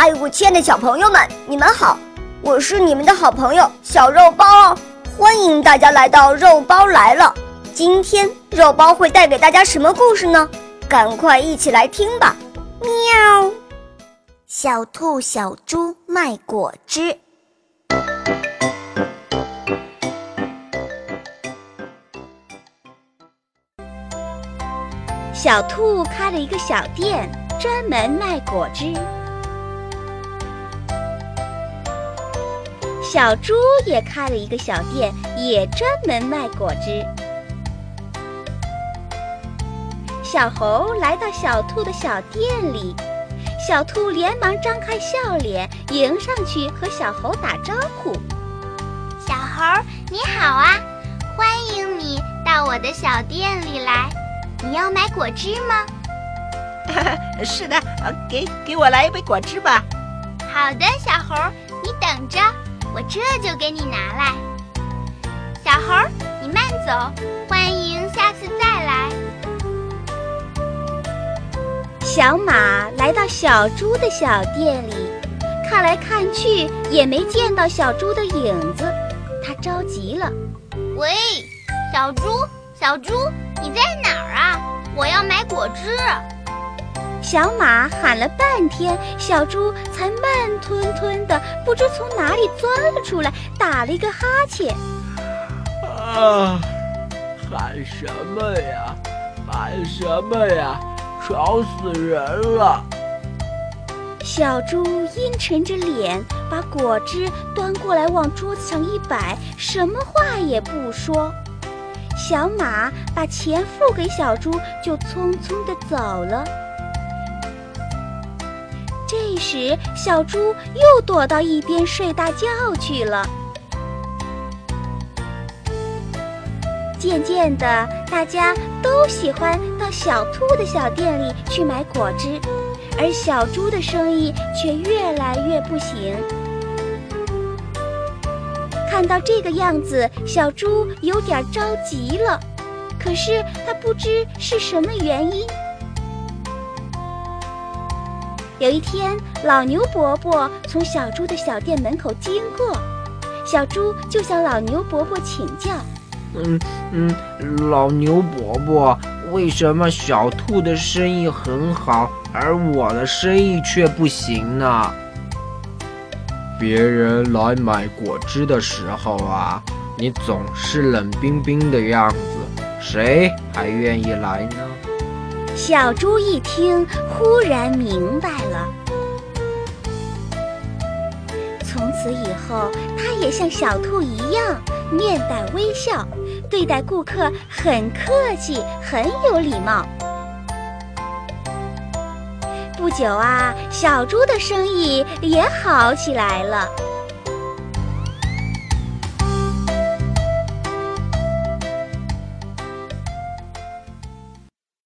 嗨，我亲爱的小朋友们，你们好！我是你们的好朋友小肉包哦，欢迎大家来到肉包来了。今天肉包会带给大家什么故事呢？赶快一起来听吧！喵。小兔、小猪卖果汁。小兔开了一个小店，专门卖果汁。小猪也开了一个小店，也专门卖果汁。小猴来到小兔的小店里，小兔连忙张开笑脸迎上去和小猴打招呼：“小猴，你好啊，欢迎你到我的小店里来。你要买果汁吗？”“ 是的，给给我来一杯果汁吧。”“好的，小猴，你等着。”我这就给你拿来，小猴，你慢走，欢迎下次再来。小马来到小猪的小店里，看来看去也没见到小猪的影子，它着急了。喂，小猪，小猪，你在哪儿啊？我要买果汁。小马喊了半天，小猪才慢吞吞的，不知从哪里钻了出来，打了一个哈欠。啊，喊什么呀？喊什么呀？吵死人了！小猪阴沉着脸，把果汁端过来，往桌子上一摆，什么话也不说。小马把钱付给小猪，就匆匆的走了。时，小猪又躲到一边睡大觉去了。渐渐的，大家都喜欢到小兔的小店里去买果汁，而小猪的生意却越来越不行。看到这个样子，小猪有点着急了，可是他不知是什么原因。有一天，老牛伯伯从小猪的小店门口经过，小猪就向老牛伯伯请教：“嗯嗯，老牛伯伯，为什么小兔的生意很好，而我的生意却不行呢？别人来买果汁的时候啊，你总是冷冰冰的样子，谁还愿意来呢？”小猪一听，忽然明白了。从此以后，他也像小兔一样，面带微笑，对待顾客很客气，很有礼貌。不久啊，小猪的生意也好起来了。